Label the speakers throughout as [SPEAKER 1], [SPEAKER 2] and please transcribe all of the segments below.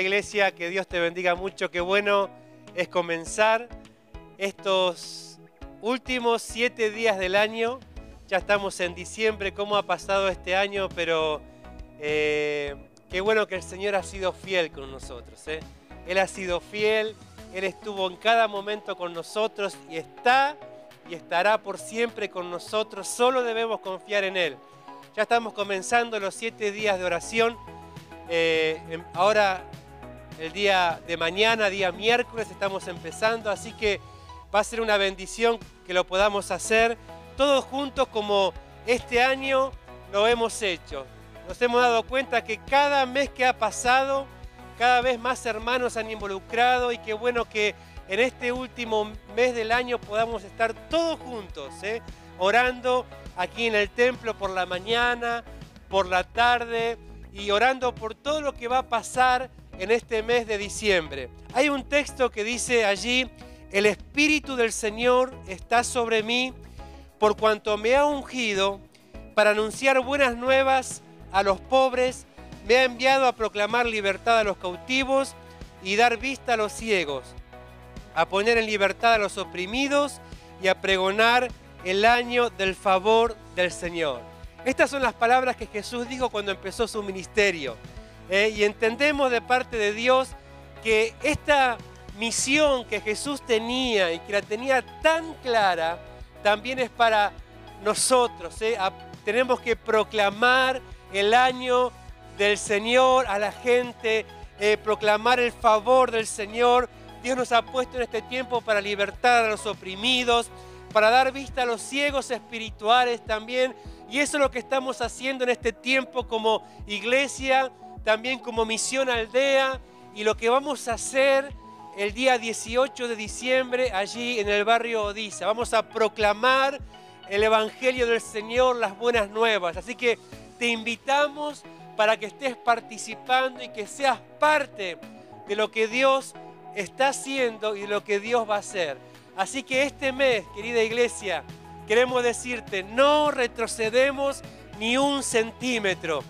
[SPEAKER 1] Iglesia, que Dios te bendiga mucho, qué bueno es comenzar estos últimos siete días del año. Ya estamos en diciembre, cómo ha pasado este año, pero eh, qué bueno que el Señor ha sido fiel con nosotros. ¿eh? Él ha sido fiel, Él estuvo en cada momento con nosotros y está y estará por siempre con nosotros. Solo debemos confiar en Él. Ya estamos comenzando los siete días de oración. Eh, ahora el día de mañana, día miércoles, estamos empezando, así que va a ser una bendición que lo podamos hacer todos juntos como este año lo hemos hecho. Nos hemos dado cuenta que cada mes que ha pasado, cada vez más hermanos han involucrado y qué bueno que en este último mes del año podamos estar todos juntos, ¿eh? orando aquí en el templo por la mañana, por la tarde y orando por todo lo que va a pasar en este mes de diciembre. Hay un texto que dice allí, el Espíritu del Señor está sobre mí por cuanto me ha ungido para anunciar buenas nuevas a los pobres, me ha enviado a proclamar libertad a los cautivos y dar vista a los ciegos, a poner en libertad a los oprimidos y a pregonar el año del favor del Señor. Estas son las palabras que Jesús dijo cuando empezó su ministerio. ¿Eh? y entendemos de parte de Dios que esta misión que Jesús tenía y que la tenía tan clara, también es para nosotros. ¿eh? tenemos que proclamar el año del Señor a la gente, eh, proclamar el favor del Señor. Dios nos ha puesto en este tiempo para libertar a los oprimidos, para dar vista a los ciegos espirituales también. Y eso es lo que estamos haciendo en este tiempo como iglesia también como misión aldea y lo que vamos a hacer el día 18 de diciembre allí en el barrio Odisa. Vamos a proclamar el Evangelio del Señor, las buenas nuevas. Así que te invitamos para que estés participando y que seas parte de lo que Dios está haciendo y de lo que Dios va a hacer. Así que este mes, querida iglesia, queremos decirte, no retrocedemos ni un centímetro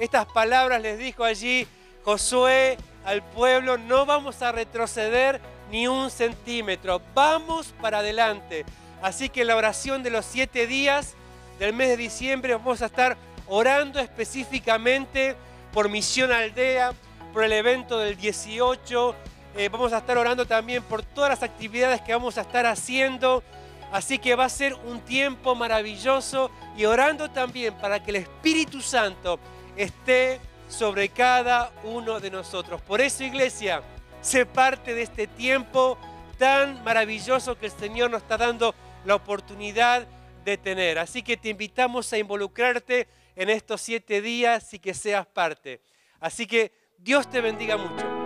[SPEAKER 1] estas palabras les dijo allí Josué al pueblo, no vamos a retroceder ni un centímetro, vamos para adelante. Así que en la oración de los siete días del mes de diciembre vamos a estar orando específicamente por Misión Aldea, por el evento del 18. Eh, vamos a estar orando también por todas las actividades que vamos a estar haciendo. Así que va a ser un tiempo maravilloso y orando también para que el Espíritu Santo esté sobre cada uno de nosotros. Por eso, iglesia, sé parte de este tiempo tan maravilloso que el Señor nos está dando la oportunidad de tener. Así que te invitamos a involucrarte en estos siete días y que seas parte. Así que Dios te bendiga mucho.